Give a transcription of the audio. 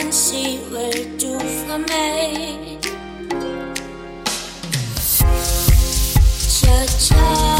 and see where do from me. Cha-cha.